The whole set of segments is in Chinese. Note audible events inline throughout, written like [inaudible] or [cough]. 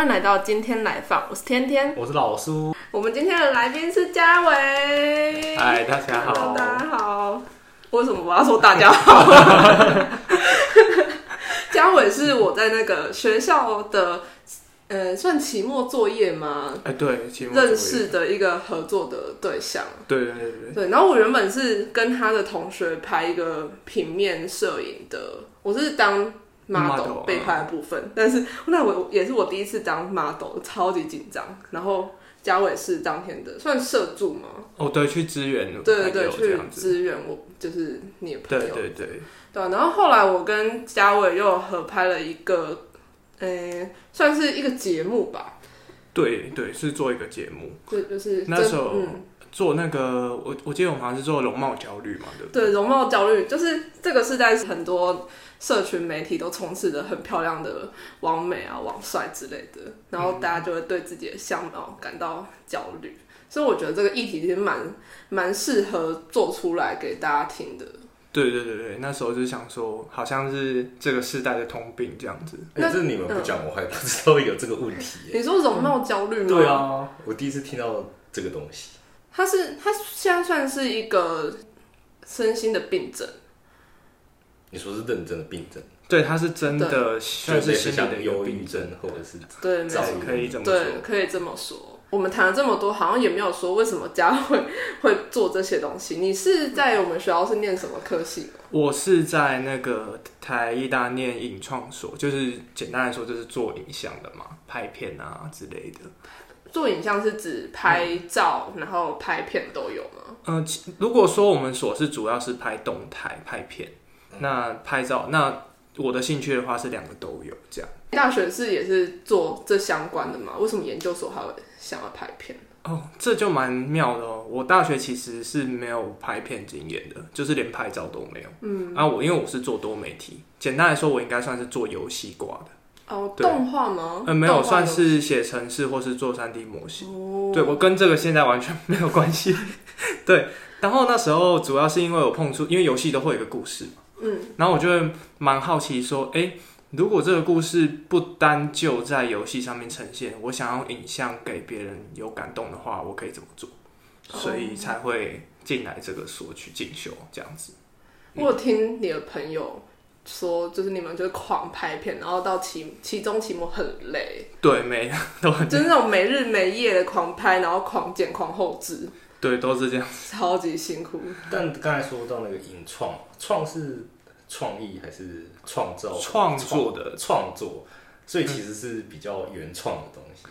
欢迎来到今天来访，我是天天。我是老苏，我们今天的来宾是嘉伟。嗨，大家好 Hello，大家好。为什么我要说大家好？[laughs] 嘉伟是我在那个学校的，呃，算期末作业吗？哎，对，期末认识，的一个合作的对象。对对对对，对，然后我原本是跟他的同学拍一个平面摄影的，我是当 model 被拍的部分，但是那我也是我第一次当 model，超级紧张。然后嘉伟是当天的算社助吗？哦，对，去支援，对对对，去，支援我，就是你的朋友。对对，对啊然后后来我跟嘉伟又合拍了一个，呃、算是一个节目吧。对对，是做一个节目，对，就是那时候嗯，做那个，我我记得我们好像是做容貌焦虑嘛，对不对？对，容貌焦虑就是这个是在，很多社群媒体都充斥着很漂亮的网美啊、网帅之类的，然后大家就会对自己的相貌感到焦虑。所以我觉得这个议题其实蛮蛮适合做出来给大家听的。对对对对，那时候就想说，好像是这个世代的通病这样子。那哎、这你们不讲，我还不知道有这个问题耶。你说容貌焦虑吗？对，啊，我第一次听到这个东西。它是它现在算是一个身心的病症。你说是认真的病症，对，他是真的算就是心理的忧郁病症症，或者是对，可以这么说。对，可以这么说。我们谈了这么多，好像也没有说为什么佳慧会做这些东西。你是在我们学校是念什么科系吗？我是在那个台艺大念影创所，就是简单来说就是做影像的嘛，拍片啊之类的。做影像是指拍照，然后拍片都有吗？嗯，其如果说我们所是主要是拍动态拍片，那拍照，那我的兴趣的话是两个都有这样。大学是也是做这相关的嘛？为什么研究所还会想要拍片？哦，这就蛮妙的哦。我大学其实是没有拍片经验的，就是连拍照都没有。嗯，啊，我因为我是做多媒体，简单来说，我应该算是做游戏挂的。哦，对动画吗？呃，没有，算是写程式或是做三 D 模型。哦，对我跟这个现在完全没有关系。[laughs] 对，然后那时候主要是因为我碰触，因为游戏都会有一个故事嘛，嗯，然后我就会蛮好奇说，哎、如果这个故事不单就在游戏上面呈现，我想要影像给别人有感动的话，我可以怎么做？所以才会进来这个所去进修这样子。我有听你的朋友说，就是你们就是狂拍片，然后到期期中期末很累，对，每都很就是那种没日没夜的狂拍，然后狂剪、狂后置，对，都是这样。[laughs] 超级辛苦。但刚才说到那个影创，创是创意还是创造创作的创作？所以其实是比较原创的东西。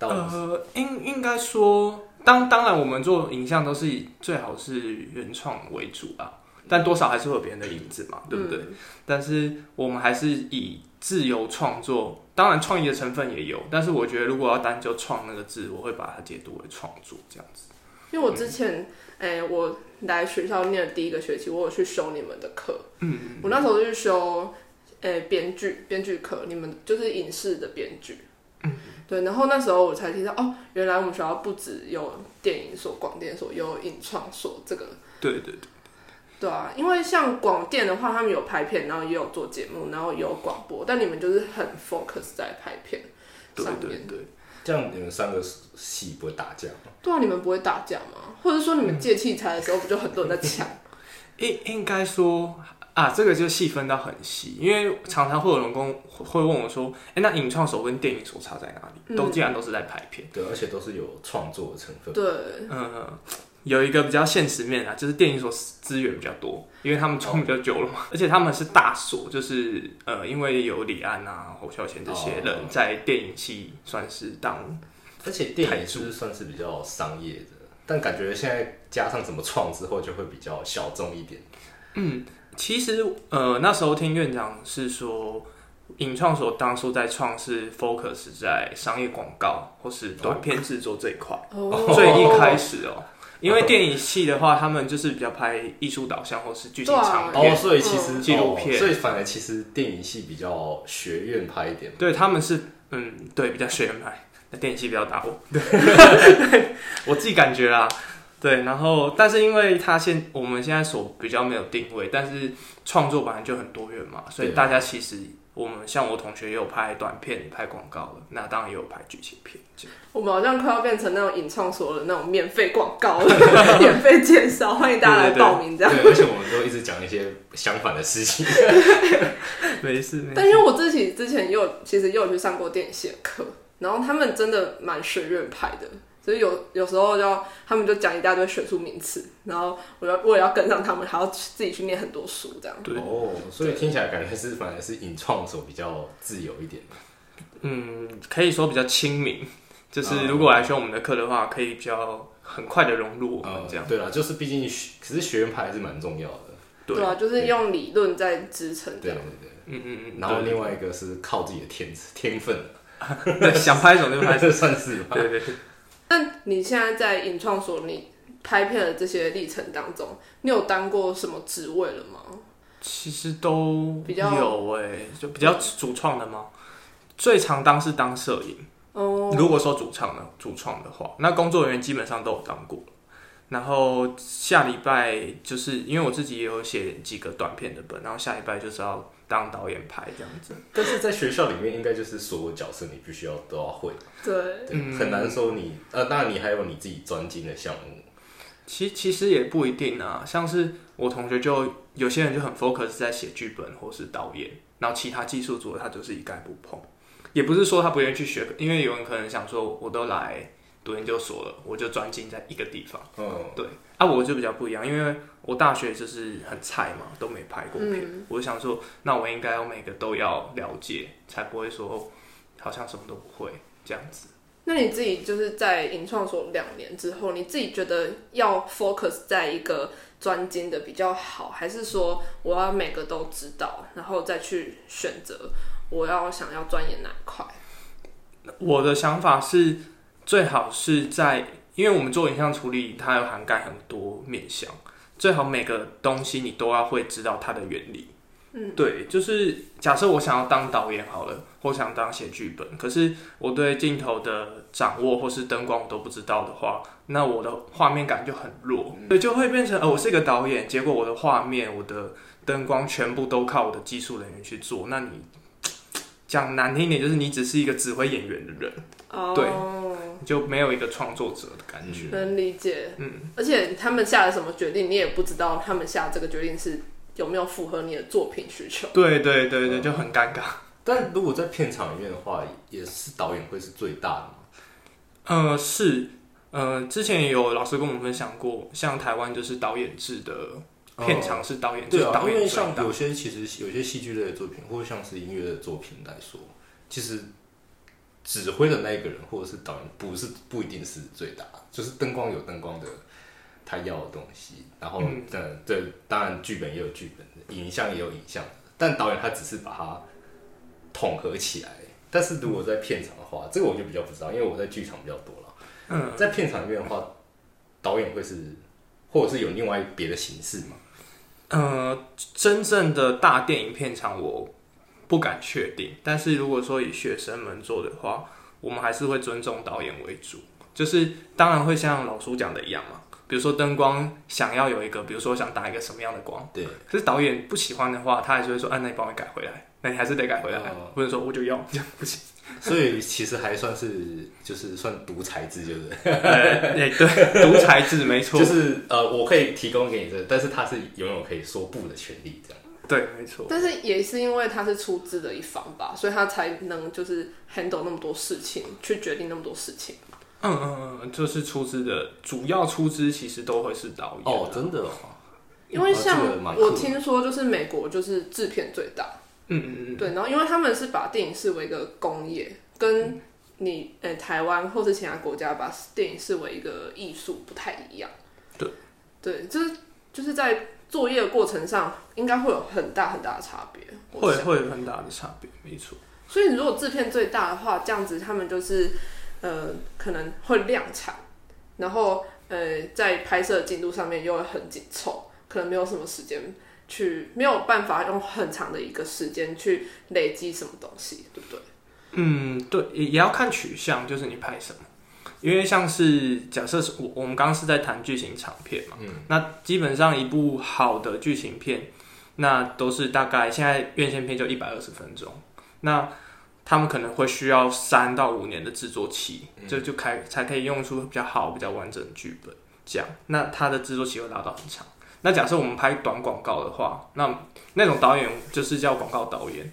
呃，应应该说，当当然我们做影像都是以最好是原创为主啊，但多少还是会有别人的影子嘛，对不对？但是我们还是以自由创作，当然创意的成分也有，但是我觉得如果要单就“创”那个字，我会把它解读为创作这样子。因为我之前，哎、我来学校念的第一个学期，我有去修你们的课。嗯，我那时候就去修，哎、编剧编剧课，你们就是影视的编剧。嗯，对，然后那时候我才听到，哦，原来我们学校不只有电影所、广电所，有影创所这个。对对对，对啊，因为像广电的话，他们有拍片，然后也有做节目，然后也有广播，但你们就是很 focus 在拍片上面。对对。这样，你们三个戏不会打架吗？对啊，你们不会打架吗？或者说你们借器材的时候，不就很多人在抢？[laughs] 应应该说啊，这个就细分到很细，因为常常会有人跟我会问我说，哎、那影创手跟电影手差在哪里？都既然都是在拍片。对，而且都是有创作的成分。对，嗯，有一个比较现实面啊，就是电影所资源比较多，因为他们创比较久了嘛，而且他们是大所，就是呃，因为有李安啊、侯孝贤这些人哦在电影系算是当而且电影是不是算是比较商业的？但感觉现在加上什么创之后，就会比较小众一点。嗯其实呃，那时候听院长是说，影创所当初在创是 focus 在商业广告或是短片制作这一块，哦最一开始哦。因为电影系的话，他们就是比较拍艺术导向或是剧情长片，所以其实纪录片。哦所以反而其实电影系比较学院派一点。对他们是嗯，对，比较学院派，那电影系比较打我，对，[laughs] [laughs] 我自己感觉啦，对，然后但是因为他现我们现在所比较没有定位，但是创作本来就很多元嘛，所以大家其实我们像我同学也有拍短片、拍广告的，那当然也有拍剧情片。我们好像快要变成那种影创所的那种免费广告了，[laughs] 免费介绍，欢迎大家来报名这样。对，而且我们都一直讲一些相反的事情。没事，没但因为我自己之前也有其实又有去上过电影系的课，然后他们真的蛮学院派的，所以有有时候要他们就讲一大堆学术名词，然后我要我也要跟上他们，还要自己去念很多书这样。对哦，所以听起来感觉是反而是影创所比较自由一点。嗯，可以说比较亲民，就是嗯如果来修我们的课的话，可以比较很快的融入我们这样。对啊，就是毕竟学，可是学院派还是蛮重要的。对啊，就是用理论在支撑这对样对。对。嗯嗯嗯。然后另外一个是靠自己的天天分，[laughs] 对想拍什么就拍。这 [laughs] 算是吧？对对对。那你现在在影创所，你拍片的这些历程当中，你有当过什么职位了吗？其实都比较有哎、就比较主创的吗？最常当是当摄影。哦，如果说主创的主创的话，那工作人员基本上都有当过。然后下礼拜就是因为我自己也有写几个短片的本，然后下礼拜就是要当导演拍这样子。但是在学校里面，应该就是所有角色你必须要都要会，对，嗯很难说你呃，当然你还有你自己专精的项目，其其实也不一定啊，像是我同学就有些人就很 focus 在写剧本或是导演，然后其他技术组的他就是一概不碰。也不是说他不愿意去学，因为有人可能想说，我都来读研究所了，我就专精在一个地方。嗯，对啊，我就比较不一样，因为我大学就是很菜嘛，都没拍过片。嗯我就想说，那我应该要每个都要了解，才不会说好像什么都不会这样子。那你自己就是在影创所两年之后，你自己觉得要 focus 在一个专精的比较好，还是说我要每个都知道，然后再去选择我要想要钻研哪一块？我的想法是，最好是在，因为我们做影像处理，它有涵盖很多面向，最好每个东西你都要会知道它的原理。嗯，对，就是假设我想要当导演好了，或想当写剧本，可是我对镜头的掌握或是灯光我都不知道的话，那我的画面感就很弱，对，就会变成呃，我是一个导演，结果我的画面、我的灯光全部都靠我的技术人员去做，那你讲难听一点，就是你只是一个指挥演员的人。哦，对就没有一个创作者的感觉。能理解。嗯，而且他们下了什么决定，你也不知道他们下这个决定是有没有符合你的作品需求。对对对对，就很尴尬。但如果在片场里面的话，也是导演会是最大的嘛。呃，是，呃，之前有老师跟我们分享过，像台湾就是导演制的片场是导演制，对啊，导因为演像有些其实有些戏剧类的作品，或者像是音乐的作品来说，其实指挥的那一个人或者是导演，不是不一定是最大，就是灯光有灯光的他要的东西，然后嗯嗯，对，当然剧本也有剧本的，影像也有影像的，但导演他只是把它统合起来。但是如果在片场的话，这个我就比较不知道，因为我在剧场比较多了。嗯，在片场里面的话，导演会是，或者是有另外别的形式嘛？呃，真正的大电影片场我不敢确定，但是如果说以学生们做的话，我们还是会尊重导演为主，就是当然会像老叔讲的一样嘛。比如说灯光想要有一个，比如说想打一个什么样的光，对，可是导演不喜欢的话，他还是会说，啊，那你帮我改回来，[laughs] 那你还是得改回来，哦。不能说我就要这样不行。所以其实还算是就是算独裁制，就是。呃，[laughs] 哎，对，独裁制没错，[laughs] 就是呃，我可以提供给你这个，但是他是拥有可以说不的权利，这样。对，没错，但是也是因为他是出资的一方吧，所以他才能就是 handle 那么多事情，去决定那么多事情。嗯嗯嗯，就是出资的主要出资其实都会是导演哦，真的哦。因为像我听说，就是美国就是制片最大，嗯嗯嗯，对，然后因为他们是把电影视为一个工业，跟你呃、台湾或是其他国家把电影视为一个艺术不太一样。对，对，就是就是在作业的过程上，应该会有很大很大的差别。会会有很大的差别，没错。所以你如果制片最大的话，这样子他们就是呃可能会量产，然后呃在拍摄进度上面又会很紧凑，可能没有什么时间去，没有办法用很长的一个时间去累积什么东西，对不对？嗯，对，也也要看取向，就是你拍什么。因为像是假设是我我们刚刚是在谈剧情长片嘛，嗯，那基本上一部好的剧情片，那都是大概现在院线片就一百二十分钟，那他们可能会需要三到五年的制作期，这就开才可以用出比较好、比较完整的剧本。这样，那它的制作期会拉到很长。那假设我们拍短广告的话，那那种导演就是叫广告导演，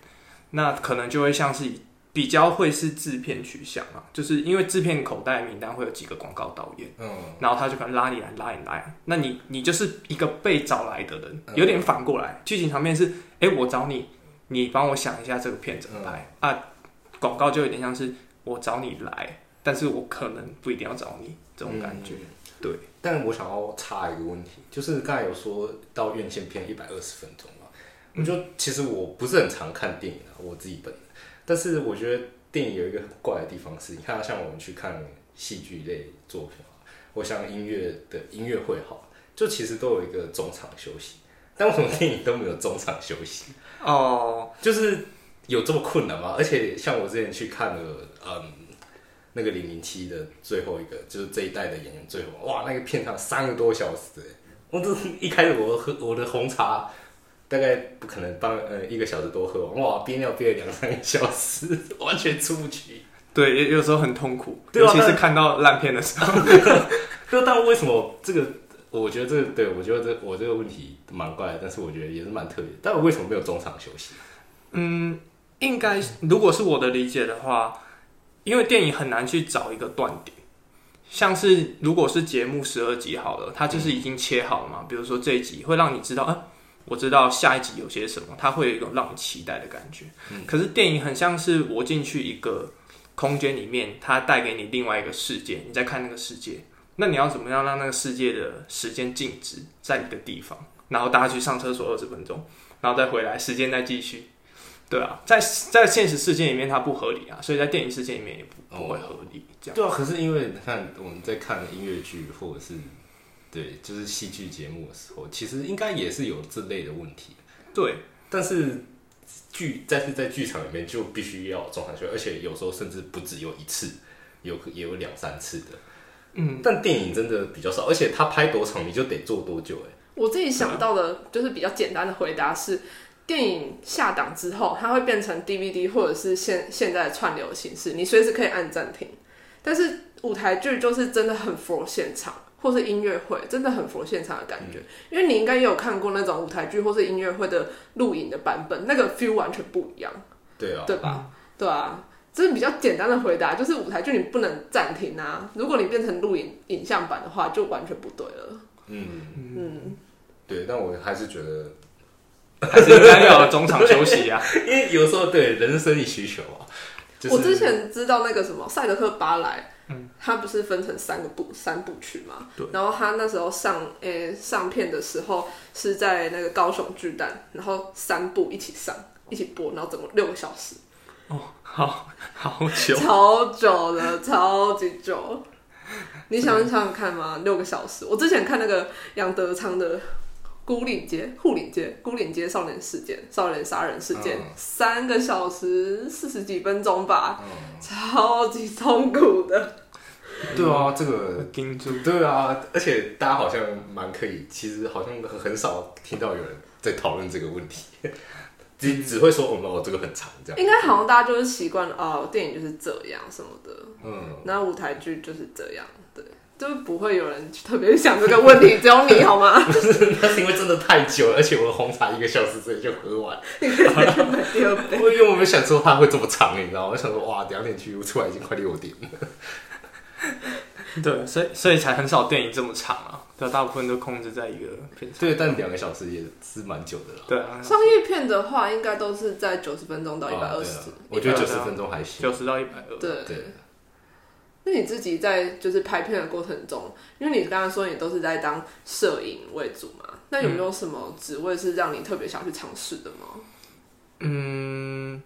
那可能就会像是比较会是制片取向啊，就是因为制片口袋名单会有几个广告导演，嗯，然后他就可能拉你来拉你来，那你你就是一个被找来的人，有点反过来，剧情场面是，哎，我找你，你帮我想一下这个片怎么拍啊，广告就有点像是我找你来，但是我可能不一定要找你这种感觉。对，但我想要插一个问题，就是刚才有说到院线片一百二十分钟嘛，我就其实我不是很常看电影啊，我自己本，但是我觉得电影有一个很怪的地方是，你看像我们去看戏剧类作品啊，或像音乐的音乐会好，就其实都有一个中场休息，但为什么电影都没有中场休息？哦，就是有这么困难吗？而且像我之前去看了，嗯。那个零零七的最后一个，就是这一代的演员最后，哇，那个片长三个多小时，我这一开始我喝我的红茶，大概不可能帮呃一个小时多喝完，哇，憋尿憋了两三个小时，[laughs] 完全出不去。对，有时候很痛苦，尤其是看到烂片的时候。[laughs] 就但为什么这个？我觉得这个对我觉得这我这个问题蛮怪，但是我觉得也是蛮特别。但我为什么没有中场休息？嗯，应该如果是我的理解的话。因为电影很难去找一个断点，像是如果是节目十二集好了，它就是已经切好了嘛。比如说这一集会让你知道，啊，我知道下一集有些什么，它会有一种让我期待的感觉。可是电影很像是我进去一个空间里面，它带给你另外一个世界，你在看那个世界，那你要怎么样让那个世界的时间静止在一个地方，然后大家去上厕所二十分钟，然后再回来，时间再继续。对啊，在在现实世界里面它不合理啊，所以在电影世界里面也不不会合理。这样对啊，可是因为你看我们在看音乐剧或者是对就是戏剧节目的时候，其实应该也是有这类的问题。对，但是剧但是在剧场里面就必须要中场休息，而且有时候甚至不只有一次，有也有两三次的。嗯，但电影真的比较少，而且他拍多长你就得做多久哎。我自己想到的就是比较简单的回答是。电影下档之后，它会变成 DVD 或者是现现在的串流形式，你随时可以按暂停。但是舞台剧就是真的很佛现场，或是音乐会，真的很佛现场的感觉。因为你应该也有看过那种舞台剧或是音乐会的录影的版本，那个 feel 完全不一样。对啊，对吧？对啊，这是比较简单的回答，就是舞台剧你不能暂停啊。如果你变成录影影像版的话，就完全不对了。嗯嗯，对，但我还是觉得。还是应该要中场休息啊，[laughs] 因为有时候对人生理需求啊。我之前知道那个什么《赛德克巴莱》，嗯，它不是分成三个部三部曲嘛？对。然后他那时候上诶上片的时候是在那个高雄巨蛋，然后三部一起上一起播，然后整个六个小时。哦，好好久，超久了，超级久。你想想想看嘛，六个小时。我之前看那个杨德昌的。孤岭街、护岭街、孤岭街少年事件、少年杀人事件，三个小时四十几分钟吧，超级痛苦的。对啊，这个对啊，而且大家好像蛮可以，其实好像很少听到有人在讨论这个问题，[laughs] 只只会说我们哦这个很长这样。应该好像大家就是习惯了哦，电影就是这样什么的，嗯，那舞台剧就是这样。就不会有人特别想这个问题，只有你好吗？[laughs] 不是，那是因为真的太久了，而且我的红茶一个小时之内就喝完。因为因为我们想说它会这么长，你知道吗？我想说哇，两点去出来已经快六点了。对，所以所以才很少电影这么长啊，对，大部分都控制在一个片。对，但两个小时也是蛮久的了。对啊，商业片的话，应该都是在九十分钟到一百二十。我觉得九十分钟还行，九十到一百二。对对。那你自己在就是拍片的过程中，因为你刚刚说你都是在当摄影为主嘛，那有没有什么职位是让你特别想去尝试的吗？嗯，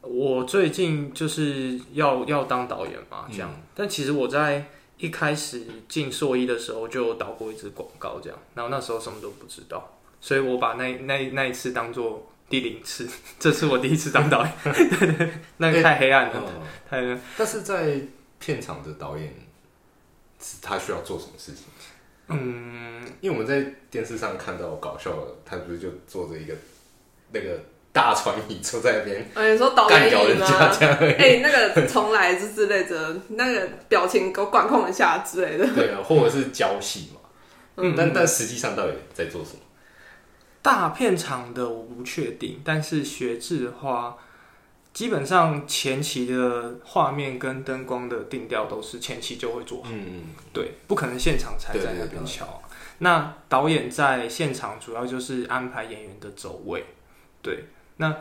我最近就是要要当导演嘛，这样。但其实我在一开始进硕一的时候就导过一支广告，这样。然后那时候什么都不知道，所以我把那那那一次当做第零次，[laughs] 这是我第一次当导演。[laughs] 对对，那个太黑暗了，太。但是在片场的导演，他需要做什么事情？嗯，因为我们在电视上看到搞笑的，他不是就坐着一个那个大船椅坐在那边哎，你说导演椅吗？哎、那个重来之之类的，那个表情给我管控一下之类的。对啊，或者是交戏嘛。嗯但但实际上到底在做什么？大片场的我不确定，但是学制的话，基本上前期的画面跟灯光的定调都是前期就会做好，嗯，对，不可能现场才在那边敲。那导演在现场主要就是安排演员的走位，对，那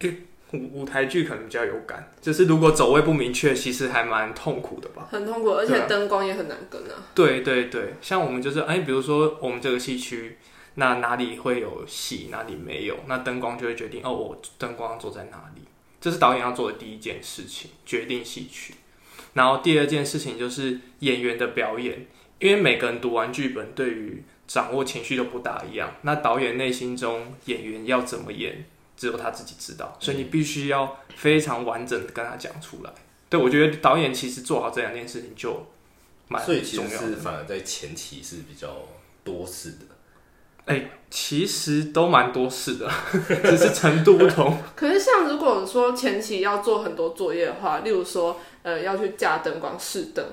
诶舞舞台剧可能比较有感，就是如果走位不明确，其实还蛮痛苦的吧。很痛苦，而且灯光也很难跟啊。对对对，像我们就是哎，比如说我们这个戏区，那哪里会有戏，哪里没有，那灯光就会决定哦，我灯光坐在哪里，这是导演要做的第一件事情，决定戏曲。然后第二件事情就是演员的表演，因为每个人读完剧本，对于掌握情绪都不大一样。那导演内心中演员要怎么演，只有他自己知道，所以你必须要非常完整的跟他讲出来。对我觉得导演其实做好这两件事情就蛮所以其实重要的。反而在前期是比较多事的。其实都蛮多事的，[laughs] 只是程度不同。[laughs] 可是像如果说前期要做很多作业的话，例如说呃要去架灯光试灯，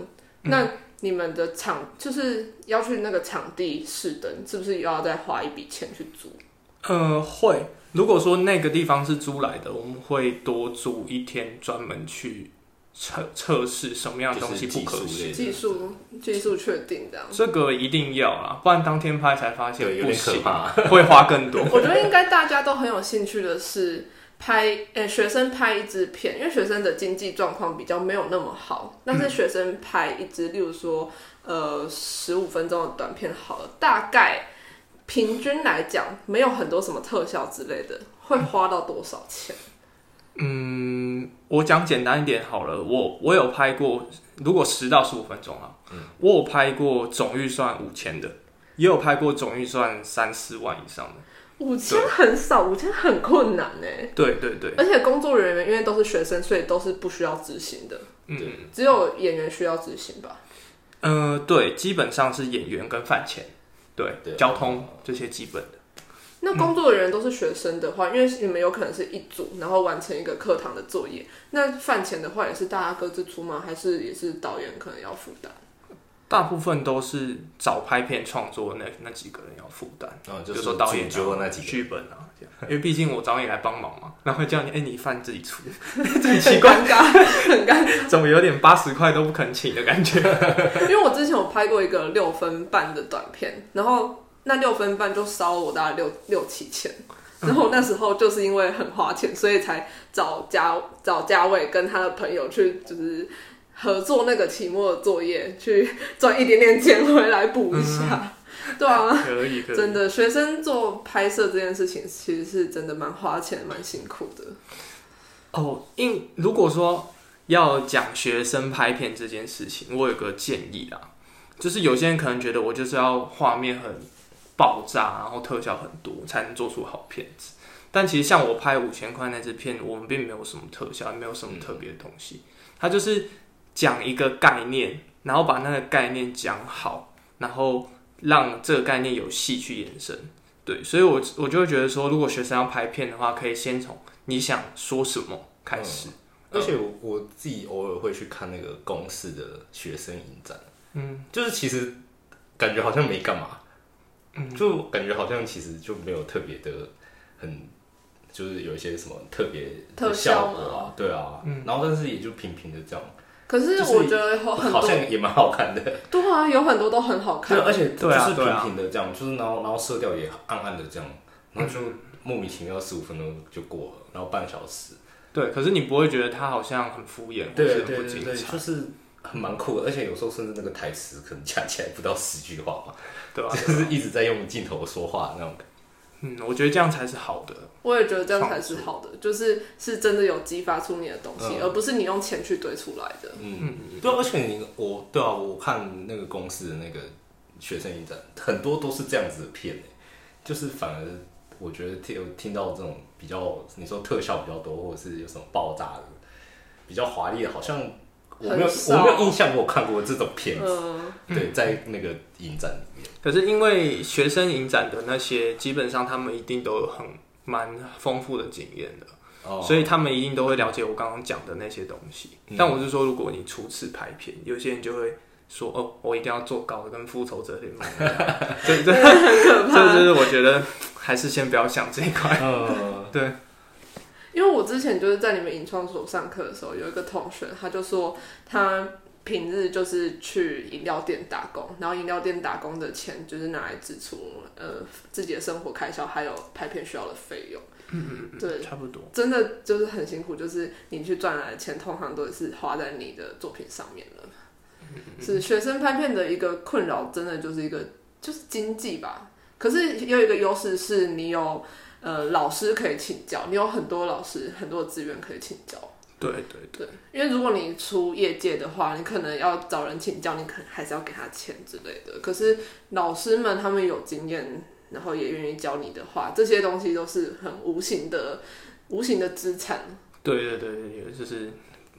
那你们的场就是要去那个场地试灯，是不是又要再花一笔钱去租？呃，会。如果说那个地方是租来的，我们会多租一天，专门去测测试什么样的东西不可就是行。技术技术确定这样。这个一定要啦，不然当天拍才发现，有不点可行，怕。[laughs] 会花更多。我觉得应该大家都很有兴趣的是拍，诶、学生拍一支片，因为学生的经济状况比较没有那么好，但是学生拍一支，例如说呃十五分钟的短片好了，大概平均来讲没有很多什么特效之类的，会花到多少钱？嗯，我讲简单一点好了，我我有拍过，如果十到十五分钟啊，我有拍过总预算五千的，也有拍过总预算三四万以上的。五千很少，五千很困难呢。对对对，而且工作人员因为都是学生，所以都是不需要执行的，嗯，只有演员需要执行吧。呃，对，基本上是演员跟饭钱，对，对交通这些基本的。那工作的人员都是学生的话，因为你们有可能是一组，然后完成一个课堂的作业，那饭钱的话也是大家各自出吗？还是也是导演可能要负担？大部分都是找拍片创作的那那几个人要负担，然后比如就是说导演啊、那几个，剧本啊，这样因为毕竟我找你来帮忙嘛，然后会叫你，哎、你饭自己出，这 [laughs] 很奇怪，很尴尬，很尴尬。怎么有点八十块都不肯请的感觉？[laughs] 因为我之前有拍过一个六分半的短片，然后那六分半就烧了我大概六六七千。然后那时候就是因为很花钱，所以才找家找家伟跟他的朋友去，就是合作那个期末的作业，去赚一点点钱回来补一下。[laughs] 对啊，可以，可以，真的，学生做拍摄这件事情，其实是真的蛮花钱、蛮辛苦的。哦，因如果说要讲学生拍片这件事情，我有个建议啊，就是有些人可能觉得我就是要画面很爆炸，然后特效很多才能做出好片子。但其实像我拍五千块那支片，我们并没有什么特效，也没有什么特别的东西，它就是讲一个概念，然后把那个概念讲好，然后让这个概念有戏去延伸。对，所以我我就会觉得说，如果学生要拍片的话，可以先从你想说什么开始。而且我我自己偶尔会去看那个公司的学生影展，嗯，就是其实感觉好像没干嘛，嗯，就感觉好像其实就没有特别的很，就是有一些什么特别的特效效果啊，对啊，然后但是也就平平的这样，可是我觉得有很好，像也蛮好看的，对啊，有很多都很好看。对，。而且就是平平的这样，就是然后然后色调也暗暗的这样，然后就莫名其妙十五分钟就过了，然后半小时。对，可是你不会觉得它好像很敷衍，或对是很不就是很蛮酷的，而且有时候甚至那个台词可能加起来不到十句话嘛，对吧、[laughs] 就是一直在用镜头说话那种感嗯，我觉得这样才是好的。我也觉得这样才是好的，就是是真的有激发出你的东西，嗯而不是你用钱去堆出来的。觉。嗯，对啊，而且你我对啊，我看那个公司的那个学生影展，很多都是这样子的片诶，就是反而我觉得听有听到这种比较，你说特效比较多，或者是有什么爆炸的，比较华丽的，好像我没有我没有印象，我有看过这种片子。嗯，对，在那个影展里面，可是因为学生影展的那些，基本上他们一定都有很蛮丰富的经验的，哦，所以他们一定都会了解我刚刚讲的那些东西。嗯但我是说，如果你初次拍片，有些人就会说：“哦，我一定要做高的，跟复仇者联盟一样。[laughs] ”这这 [laughs] 很可怕。就是我觉得还是先不要想这一块。呃，对，因为我之前就是在你们影创所上课的时候，有一个同学，他就说他平日就是去饮料店打工，然后饮料店打工的钱就是拿来支出呃自己的生活开销，还有拍片需要的费用。嗯嗯，对，差不多。真的就是很辛苦，就是你去赚来的钱，通常都是花在你的作品上面了。是学生拍片的一个困扰，真的就是一个就是经济吧。可是也有一个优势是你有呃老师可以请教，你有很多老师很多资源可以请教。对对对，对，因为如果你出业界的话，你可能要找人请教，你可能还是要给他钱之类的。可是老师们他们有经验，然后也愿意教你的话，这些东西都是很无形的、无形的资产。对对对对对，就是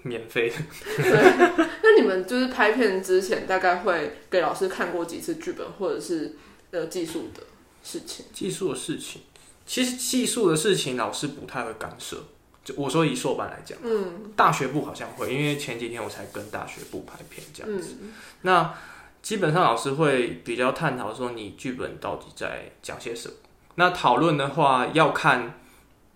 免费的对。那你们就是拍片之前，大概会给老师看过几次剧本，或者是呃技术的事情？技术的事情，其实技术的事情老师不太会干涉。就我说以硕班来讲，嗯大学部好像会，因为前几天我才跟大学部拍片这样子。嗯那基本上老师会比较探讨说你剧本到底在讲些什么。那讨论的话，要看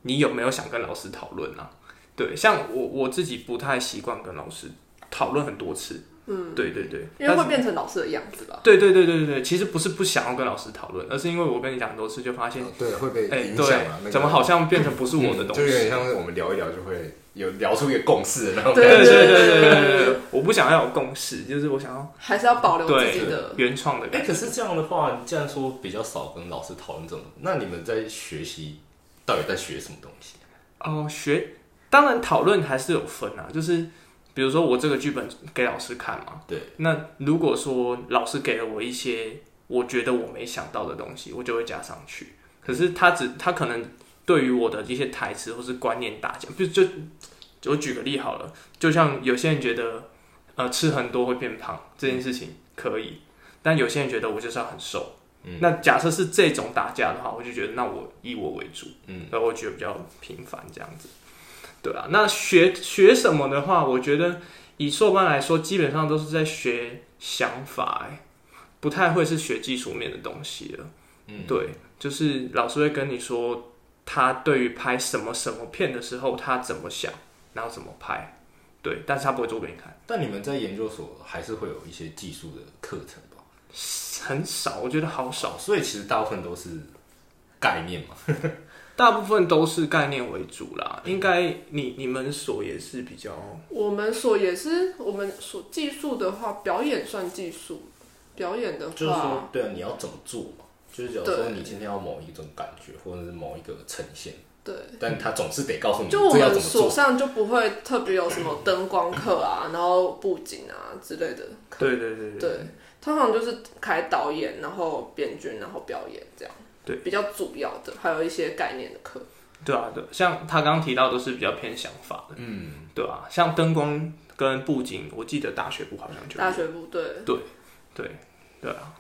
你有没有想跟老师讨论啊。对，像我我自己不太习惯跟老师讨论很多次。嗯，对对对，因为会变成老师的样子吧？对对对对对，其实不是不想要跟老师讨论，而是因为我跟你讲很多次，就发现，对，会被哎、影响啊。那对，个怎么好像变成不是我的东西就有西？点像是我们聊一聊就会有聊出一个共识的那种对感觉。对对对对对对对，[laughs] 我不想要有共识，就是我想要还是要保留自己的？原创的哎。可是这样的话，既然说比较少跟老师讨论这种，那你们在学习到底在学什么东西？哦，学当然讨论还是有分啊，就是比如说我这个剧本给老师看嘛，对，那如果说老师给了我一些我觉得我没想到的东西，我就会加上去。可是他只他可能对于我的一些台词或是观念打架，就就就我举个例好了，就像有些人觉得呃吃很多会变胖这件事情可以，但有些人觉得我就是要很瘦。嗯那假设是这种打架的话，我就觉得那我以我为主，嗯，然后我觉得比较频繁这样子。对啊，那学学什么的话，我觉得以硕班来说，基本上都是在学想法，哎，不太会是学技术面的东西了。嗯，对，就是老师会跟你说，他对于拍什么什么片的时候，他怎么想，然后怎么拍。对，但是他不会做给你看，但你们在研究所还是会有一些技术的课程吧？很少，我觉得好少。所以其实大部分都是概念嘛。大部分都是概念为主啦，应该你你们所也是比较我们所也是，我们所技术的话，表演算技术。表演的话，就是说，对啊，你要怎么做嘛？就是假如说你今天要某一种感觉，或者是某一个呈现，对，但他总是得告诉你就我们。所上就不会特别有什么灯光课啊，[laughs] 然后布景啊之类的课。对对对对，通常就是开导演，然后编剧，然后表演这样。对，比较主要的，还有一些概念的课。对啊，对，像他刚刚提到都是比较偏想法的，嗯，对啊，像灯光跟布景，我记得大学部好像就大学部对。对对对啊，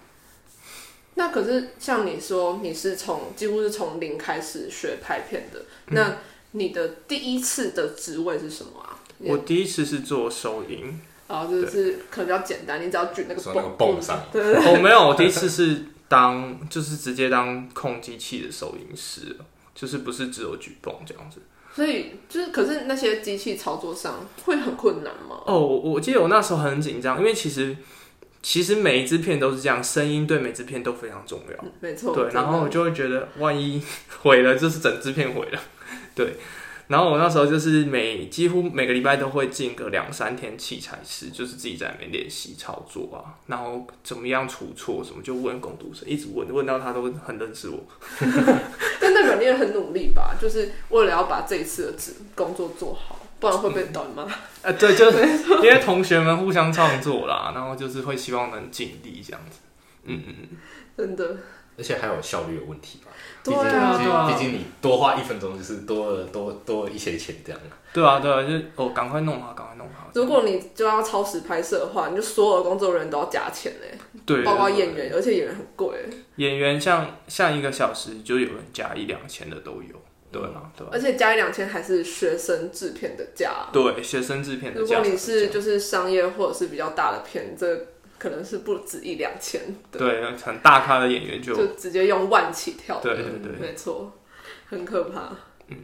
那可是像你说，你是从几乎是从零开始学拍片的，那你的第一次的职位是什么啊？我第一次是做收银，然后就是可能比较简单，你只要举那个泵上，对对对，我没有，我第一次是当就是直接当控机器的收音师，就是不是只有举泵这样子。所以就是，可是那些机器操作上会很困难吗？哦，我我记得我那时候很紧张，因为其实其实每一支片都是这样，声音对每支片都非常重要。嗯没错，对，然后我就会觉得万一 [laughs] 毁了，就是整支片毁了。[laughs] 对，然后我那时候就是每几乎每个礼拜都会进个两三天器材室，就是自己在那边练习操作啊，然后怎么样出错什么，就问工读生，一直问，问到他都很认识我。但代表你也很努力吧？就是为了要把这一次的职工作做好，不然会被导演骂。啊，[laughs] 对，就是因为同学们互相创作啦，然后就是会希望能尽力这样子。嗯嗯嗯，真的，而且还有效率的问题吧。毕对竟，啊对啊毕竟你多花一分钟就是多了多多了一些钱这样。对啊对啊，就是哦，赶快弄好，赶快弄好。如果你就要超时拍摄的话，你就所有的工作人员都要加钱嘞，对，包括演员，而且演员很贵。演员像像一个小时就有人加一两千的都有。对啊，对啊。而且加一两千还是学生制片的价。对，学生制片的价。如果你是就是商业或者是比较大的片，这可能是不止一两千。对，很大咖的演员就就直接用万起跳。对对对，没错，很可怕。嗯。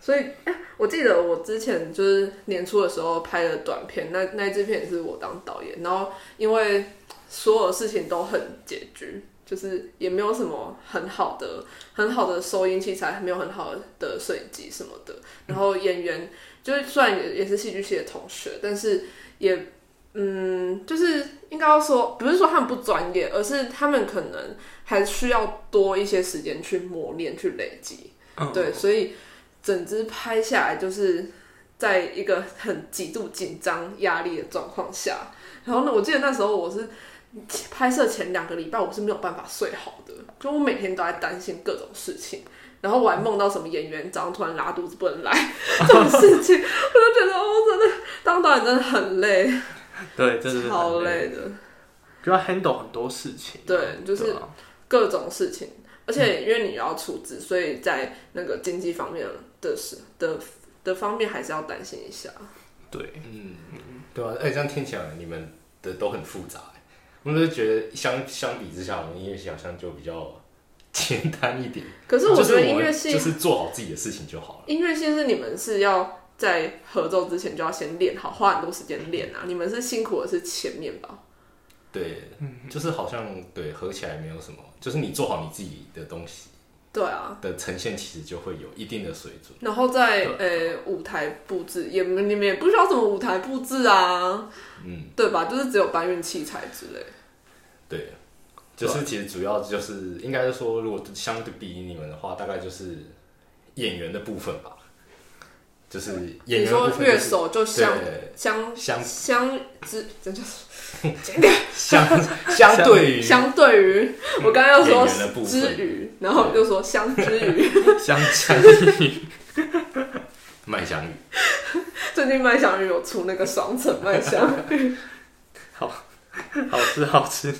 所以，哎，我记得我之前就是年初的时候拍的短片，那那支片也是我当导演，然后因为所有事情都很拮据。就是也没有什么很好的、很好的收音器材，没有很好的摄影机什么的。然后演员就是虽然也也是戏剧系的同学，但是也嗯，就是应该要说，不是说他们不专业，而是他们可能还需要多一些时间去磨练、去累积。对，所以整支拍下来就是在一个很极度紧张、压力的状况下。然后呢，我记得那时候我是。拍摄前两个礼拜，我是没有办法睡好的，就我每天都在担心各种事情，然后我还梦到什么演员早上突然拉肚子不能来 [laughs] 这种事情，我就觉得哦，真的当导演真的很累，[laughs] 对，真的超累的，就要 handle 很多事情，对，就是各种事情，而且因为你要处置，所以在那个经济方面的事的的方面还是要担心一下，对，嗯，对啊，哎，这样听起来你们的都很复杂。我就觉得相相比之下，我们音乐系好像就比较简单一点。可是我觉得音乐系就是做好自己的事情就好了。音乐系是你们是要在合奏之前就要先练好，花很多时间练啊。你们是辛苦的是前面吧？对，就是好像对合起来没有什么，就是你做好你自己的东西，对啊的呈现其实就会有一定的水准。然后在呃舞台布置也你们也不需要什么舞台布置啊。嗯，对吧？就是只有搬运器材之类。对，就是其实主要就是应该是说，如果相对比你们的话，大概就是演员的部分吧。就是演员乐手就相相相相之，这就是 [laughs] 相相对于 [laughs] 相对于我刚刚要说之余，然后就说相之余，[laughs] 相之余，麦香鱼。最近麦香鱼有出那个双层麦香鱼，好好吃好吃。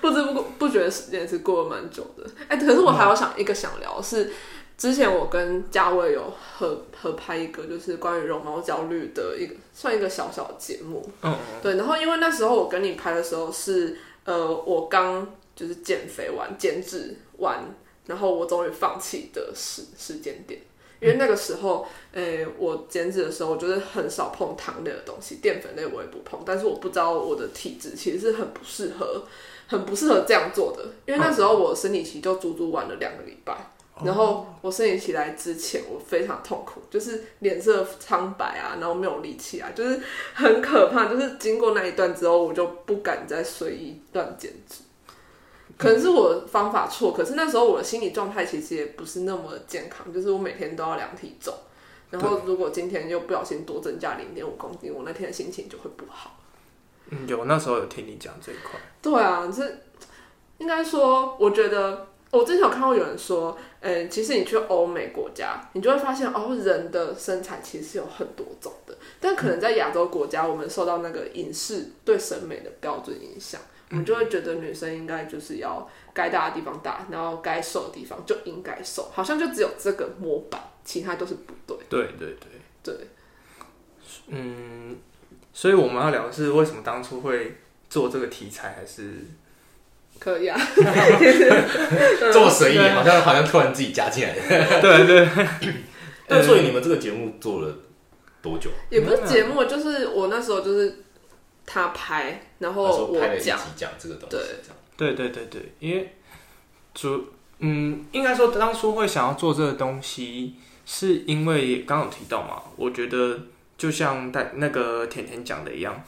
不知不不觉得时间是过了蛮久的。哎，可是我还要想一个想聊是，之前我跟嘉伟有合合拍一个，就是关于容貌焦虑的一个，算一个小小的节目。嗯，对。然后因为那时候我跟你拍的时候是，呃，我刚就是减肥完、减脂完，然后我终于放弃的时时间点。因为那个时候，诶，我减脂的时候，我就是很少碰糖类的东西，淀粉类我也不碰。但是我不知道我的体质其实是很不适合，很不适合这样做的。因为那时候我生理期就足足晚了两个礼拜，然后我生理期来之前，我非常痛苦，就是脸色苍白啊，然后没有力气啊，就是很可怕。就是经过那一段之后，我就不敢再随意乱减脂。可能是我方法错，可是那时候我的心理状态其实也不是那么健康，就是我每天都要量体重，然后如果今天又不小心多增加零点五公斤，我那天的心情就会不好。嗯，有那时候有听你讲这一块。对啊，这应该说，我觉得我之前有看过有人说，嗯，其实你去欧美国家，你就会发现哦，人的身材其实是有很多种的，但可能在亚洲国家，我们受到那个影视对审美的标准影响。我们就会觉得女生应该就是要该大的地方大，然后该瘦的地方就应该瘦，好像就只有这个模板，其他都是不对。对对对对，嗯，所以我们要聊的是为什么当初会做这个题材，还是可以啊？[laughs] 这么随意好像好像突然自己加进来，对对。[coughs] 但所以你们这个节目做了多久？也不是节目，就是我那时候就是。他拍，然后我讲讲这个东西，对对对对，因为主嗯，应该说当初会想要做这个东西，是因为刚有提到嘛，我觉得就像在那个甜甜讲的一样，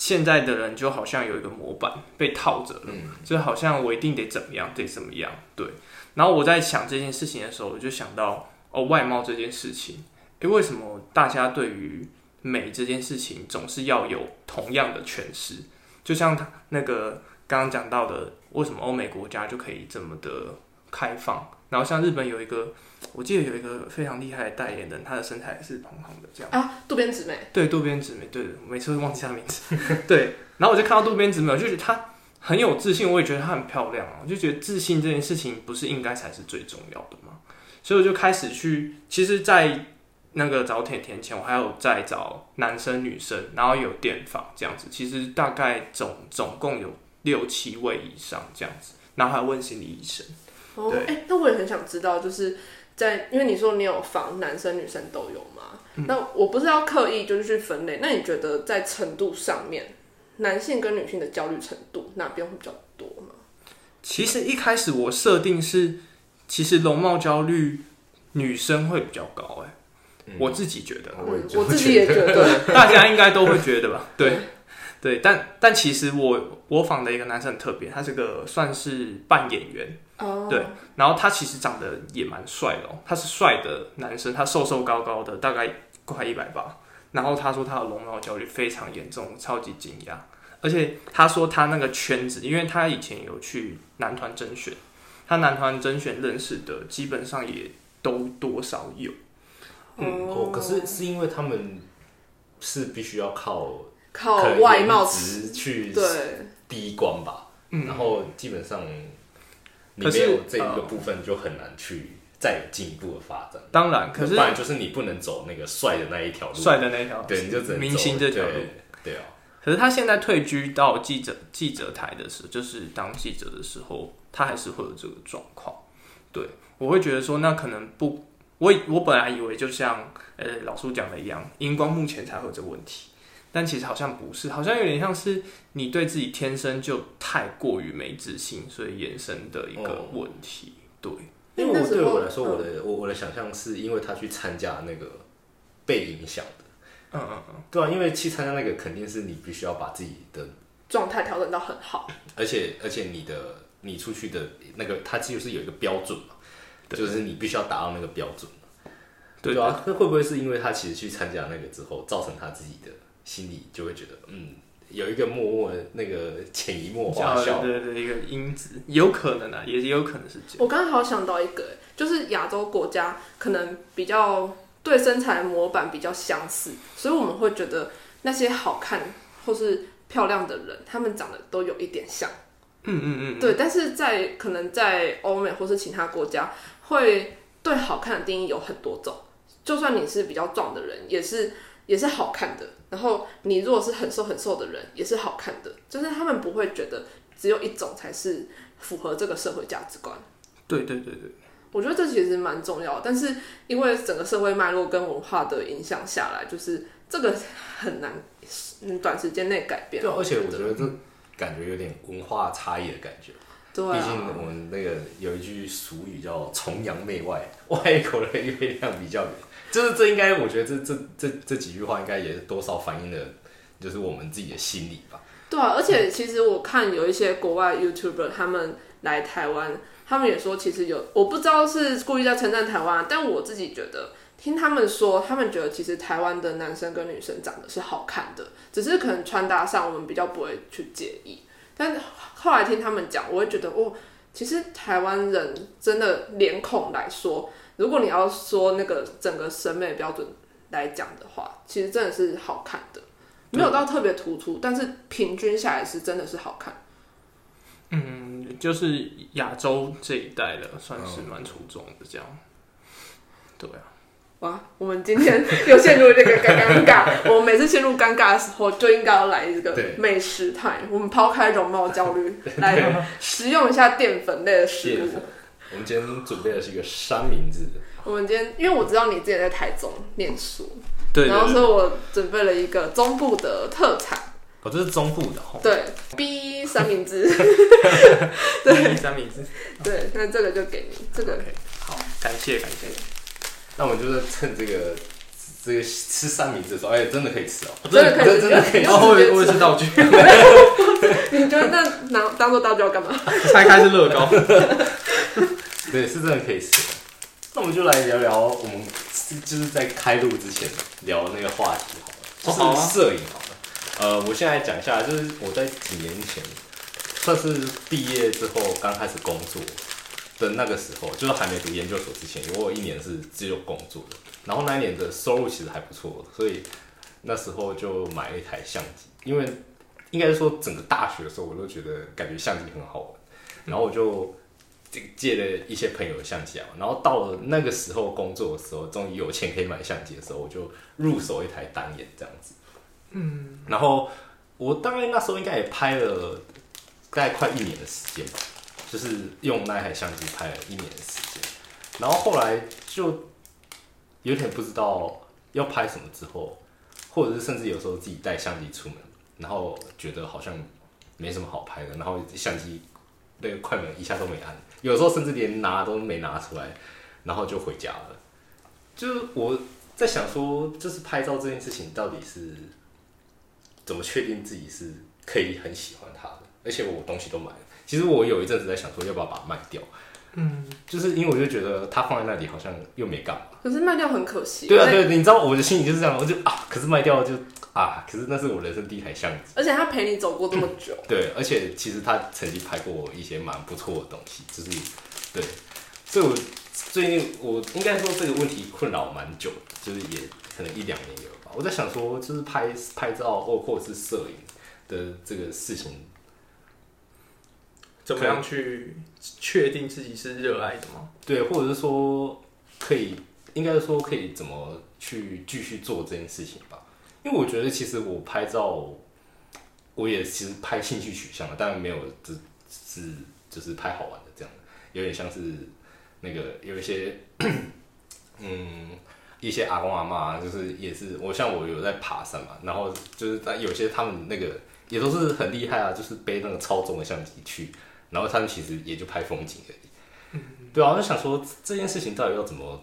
现在的人就好像有一个模板被套着了，就好像我一定得怎么样，得怎么样，对。然后我在想这件事情的时候，我就想到哦，外貌这件事情，诶，为什么大家对于美这件事情总是要有同样的诠释，就像他那个刚刚讲到的，为什么欧美国家就可以这么的开放？然后像日本有一个，我记得有一个非常厉害的代言人，他的身材是蓬蓬的这样啊。渡边直美，对，渡边直美，对，每次会忘记他名字。[laughs] 对，然后我就看到渡边直美，我就觉得她很有自信，我也觉得她很漂亮啊，我就觉得自信这件事情不是应该才是最重要的吗？所以我就开始去，其实，在那个找甜甜前，我还有在找男生女生，然后有电访这样子，其实大概总总共有六七位以上这样子，然后还问心理医生。哦，哎、那我也很想知道，就是在因为你说你有访男生女生都有嘛，那我不是要刻意就是去分类，那你觉得在程度上面，男性跟女性的焦虑程度哪边会比较多吗？其实一开始我设定是，其实容貌焦虑女生会比较高、哎、我自己觉得，我也嗯我自己也觉得，[laughs] 大家应该都会觉得吧？[laughs] 对，对，但但其实我我访的一个男生很特别，他是个算是半演员，哦，对，然后他其实长得也蛮帅的、哦，他是帅的男生，他瘦瘦高高的，大概快一百八。然后他说他的容貌焦虑非常严重，超级惊讶。而且他说他那个圈子，因为他以前有去男团甄选，他男团甄选认识的基本上也都多少有。哦，可是是因为他们是必须要靠靠外貌值去对，第一关吧，嗯然后基本上你可是没有这一个呃部分，就很难去再有进一步的发展。当然，可是不然就是你不能走那个帅的那一条路，帅的那一条，对，你就只能走明星这条路。对对啊，可是他现在退居到记者记者台的时候，就是当记者的时候，他还是会有这个状况。对我会觉得说，那可能不，我我本来以为就像呃老叔讲的一样，荧光目前才会有这个问题，但其实好像不是，好像有点像是你对自己天生就太过于没自信，所以衍生的一个哦。问题。对，因为我对我来说，嗯我的我我的想象是因为他去参加那个被影响的，嗯嗯嗯，对啊，因为去参加那个肯定是你必须要把自己的，状态调整到很好，而且而且你的你出去的那个，它就是有一个标准嘛，就是你必须要达到那个标准。对对啊，那会不会是因为他其实去参加那个之后，造成他自己的心里就会觉得，嗯，有一个默默那个潜移默化对效，对对，一个因子，有可能啊，也也有可能是这样。我刚刚好想到一个，就是亚洲国家可能比较对身材模板比较相似，所以我们会觉得那些好看或是漂亮的人，他们长得都有一点像。嗯嗯嗯，对，但是在可能在欧美或是其他国家，会对好看的定义有很多种。就算你是比较壮的人，也是也是好看的。然后你如果是很瘦很瘦的人，也是好看的。就是他们不会觉得只有一种才是符合这个社会价值观。对对对对。我觉得这其实蛮重要，但是因为整个社会脉络跟文化的影响下来，就是这个很难嗯短时间内改变。对啊，而且我觉得这感觉有点文化差异的感觉。对啊，毕竟我们那个有一句俗语叫“崇洋媚外”，外国的月亮比较圆。就是这应该，我觉得这这这这几句话应该也多少反映了，就是我们自己的心理吧。对啊，而且其实我看有一些国外 YouTuber 他们来台湾，他们也说其实有，我不知道是故意在称赞台湾，但我自己觉得听他们说，他们觉得其实台湾的男生跟女生长得是好看的，只是可能穿搭上我们比较不会去介意。但后来听他们讲，我会觉得哦，其实台湾人真的脸孔来说，如果你要说那个整个审美标准来讲的话，其实真的是好看的。没有到特别突出，但是平均下来是真的是好看。嗯，就是亚洲这一代的，算是蛮出众的这样。对啊，哇，我们今天又陷入这个尴尬。我们每次陷入尴尬的时候，就应该要来一个美食态。我们抛开容貌焦虑，来食用一下淀粉类的食物。我们今天准备的是一个三明治，我们今天，因为我知道你之前在台中念书，对然后对所以我准备了一个中部的特产，哦，这是中部的哦。对，B 三明治，[laughs] 对，三明治。[laughs] 对，那这个就给你，这个 OK，好，感谢感谢。那我们就是趁这个这个吃三明治的时候，哎，真的可以吃哦，真的可以真的可以。哦，我直接吃也我也是道具，[laughs] 你觉得那拿当做道具要干嘛？拆开是乐高。对，是真的可以吃的。那我们就来聊聊我们就是在开录之前聊的那个话题好了，就是摄影好了。呃，我现在讲一下，就是我在几年前，算是毕业之后刚开始工作的那个时候，就是还没读研究所之前，我有一年是只有工作的，然后那一年的收入其实还不错，所以那时候就买了一台相机，因为应该是说整个大学的时候，我都觉得感觉相机很好玩，然后我就这个借了一些朋友的相机啊，然后到了那个时候工作的时候，终于有钱可以买相机的时候，我就入手一台单眼这样子。嗯，然后我大概那时候应该也拍了大概快一年的时间，就是用那台相机拍了一年的时间，然后后来就有点不知道要拍什么之后，或者是甚至有时候自己带相机出门，然后觉得好像没什么好拍的，然后相机那个快门一下都没按，有时候甚至连拿都没拿出来，然后就回家了。就是我在想说，就是拍照这件事情到底是怎么确定自己是可以很喜欢它的，而且我东西都买了。其实我有一阵子在想说，要不要把它卖掉。嗯，就是因为我就觉得它放在那里好像又没干嘛。可是卖掉很可惜。对啊，对，你知道我的心里就是这样，我就啊，可是卖掉就啊，可是那是我人生第一台相机，而且他陪你走过这么久，[laughs] 对，而且其实他曾经拍过我一些蛮不错的东西，就是对，所以我最近我应该说这个问题困扰蛮久的，就是也可能一两年有吧。我在想说，就是拍拍照或或者是摄影的这个事情，怎么样去确定自己是热爱的吗？对，或者是说可以，应该说可以怎么去继续做这件事情吧。因为我觉得其实我拍照，我也其实拍兴趣取向的，但没有只是就是拍好玩的这样，有点像是那个有一些 [clears throat] 嗯一些阿公阿妈，就是也是我像我有在爬山嘛，然后就是在有些他们那个也都是很厉害啊，就是背那个超重的相机去，然后他们其实也就拍风景而已。对啊，我就想说这件事情到底要怎么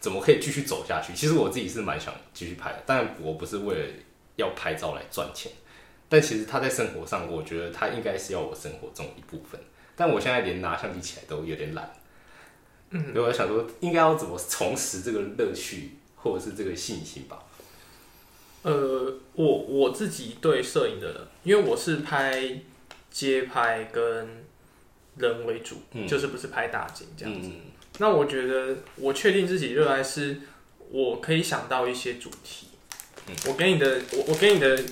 怎么可以继续走下去？其实我自己是蛮想继续拍的，但我不是为了要拍照来赚钱，但其实他在生活上，我觉得他应该是要我生活中一部分。但我现在连拿相机起来都有点懒，嗯，所以我想说，应该要怎么重拾这个乐趣或者是这个信心吧？呃，我我自己对摄影的，因为我是拍街拍跟人为主，就是不是拍大景这样子。那我觉得我确定自己热爱是，我可以想到一些主题。我给你的，我我给你的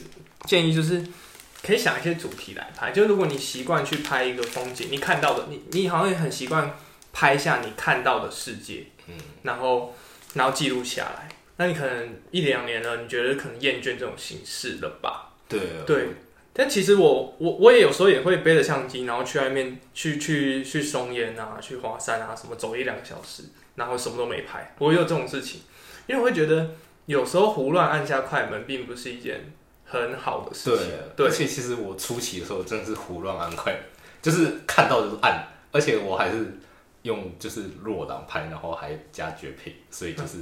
建议就是，可以想一些主题来拍。就如果你习惯去拍一个风景，你看到的，你你好像也很习惯拍下你看到的世界，嗯，然后然后记录下来。那你可能一两年了，你觉得可能厌倦这种形式了吧？对对。但其实我我我也有时候也会背着相机，然后去外面去去去松烟啊，去华山啊，什么走一两个小时，然后什么都没拍。我有这种事情，因为我会觉得有时候胡乱按下快门，并不是一件很好的事情。对，而且其实我初期的时候真的是胡乱按快门，就是看到就是按，而且我还是用就是弱档拍，然后还加绝配，所以就是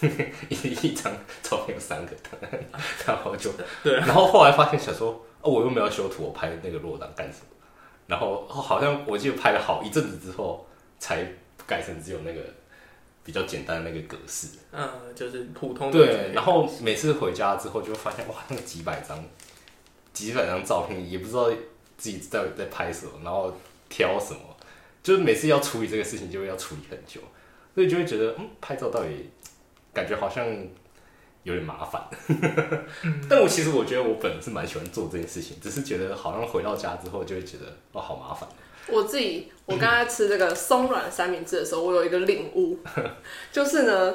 [laughs] 一一张照片有三个灯，然后就对，然后后来发现想说。哦，我又没有修图，我拍那个落档干什么？然后好像我记得拍了好一阵子之后，才改成只有那个比较简单的那个格式。嗯，就是普通的。对，然后每次回家之后就会发现，哇，那个几百张、几百张照片，也不知道自己在在拍什么，然后挑什么，就是每次要处理这个事情，就会要处理很久，所以就会觉得，嗯，拍照到底感觉好像。有点麻烦，[laughs] 但我其实我觉得我本人是蛮喜欢做这件事情，只是觉得好像回到家之后就会觉得哦好麻烦。我自己我刚才吃这个松软三明治的时候，我有一个领悟，[laughs] 就是呢，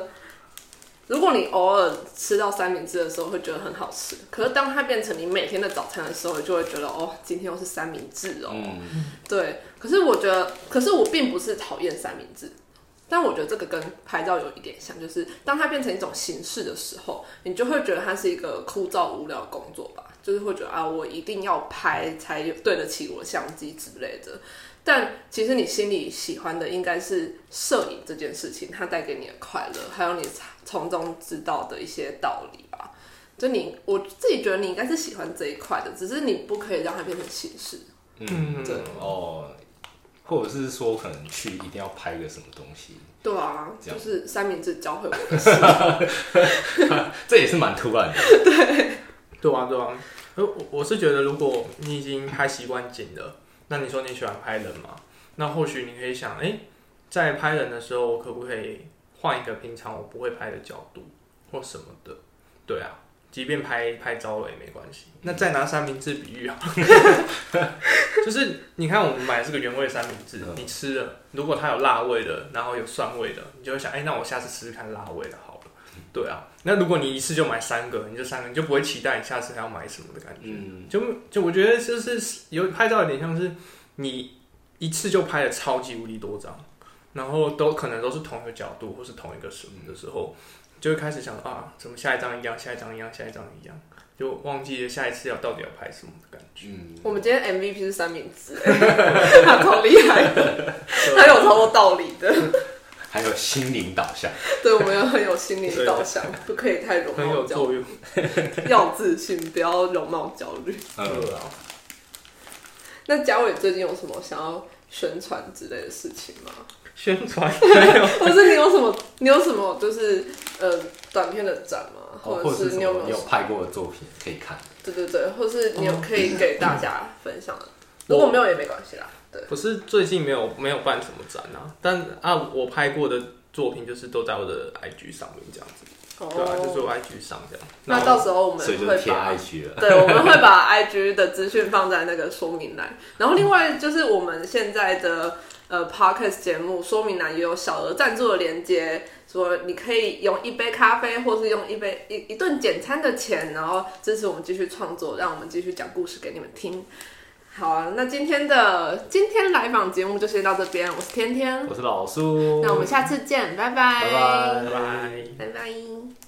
如果你偶尔吃到三明治的时候会觉得很好吃，可是当它变成你每天的早餐的时候，就会觉得哦今天又是三明治哦。对，可是我觉得，可是我并不是讨厌三明治。但我觉得这个跟拍照有一点像，就是当它变成一种形式的时候，你就会觉得它是一个枯燥无聊的工作吧，就是会觉得啊，我一定要拍才对得起我的相机之类的。但其实你心里喜欢的应该是摄影这件事情，它带给你的快乐，还有你从中知道的一些道理吧。就你我自己觉得你应该是喜欢这一块的，只是你不可以让它变成形式。嗯，对哦。或者是说，可能去一定要拍个什么东西？对啊，就是三明治教会我的事，[laughs] 这也是蛮突然的。对，对啊，对啊。我我是觉得，如果你已经拍习惯景了，那你说你喜欢拍人嘛？那或许你可以想，哎，在拍人的时候，我可不可以换一个平常我不会拍的角度或什么的？对啊，即便拍拍糟了也没关系。那再拿三明治比喻啊，[laughs] 就是你看我们买这个原味三明治，你吃了，如果它有辣味的，然后有蒜味的，你就会想，哎、那我下次试试看辣味的好了。对啊，那如果你一次就买三个，你这三个你就不会期待你下次还要买什么的感觉。嗯，就就我觉得就是有拍照有点像是你一次就拍了超级无敌多张，然后都可能都是同一个角度或是同一个什么的时候，就会开始想啊，怎么下一张一样，下一张一样，下一张一样，就忘记了下一次要到底要拍什么的感觉。嗯，我们今天 MVP 是三明治，他超厉害的，他有超多道理的。还有心灵导向，对，我们要很有心灵导向，不可以太容很貌焦虑，[laughs] 有作用，要自信，不要容貌焦虑。那嘉伟最近有什么想要宣传之类的事情吗？宣传没有，[laughs] 或是你有什么，你有什么就是呃短片的展吗？哦，或者是你有没有拍过的作品可以看，对对对，或是你有可以给大家分享的？如果没有也没关系啦。对，不是最近没有没有办什么展啊，但啊我拍过的作品就是都在我的 IG 上面这样子，对啊，就是哦，我 IG 上这样。那到时候我们所以就贴会把 IG 了。对，我们会把 IG 的资讯放在那个说明栏。然后另外就是我们现在的呃 Podcast 节目说明栏也有小额赞助的连接，说你可以用一杯咖啡，或是用一杯一一顿简餐的钱，然后支持我们继续创作，让我们继续讲故事给你们听。好啊，那今天的今天来访节目就先到这边，我是天天，我是老苏，那我们下次见，拜拜，拜拜拜拜。拜拜。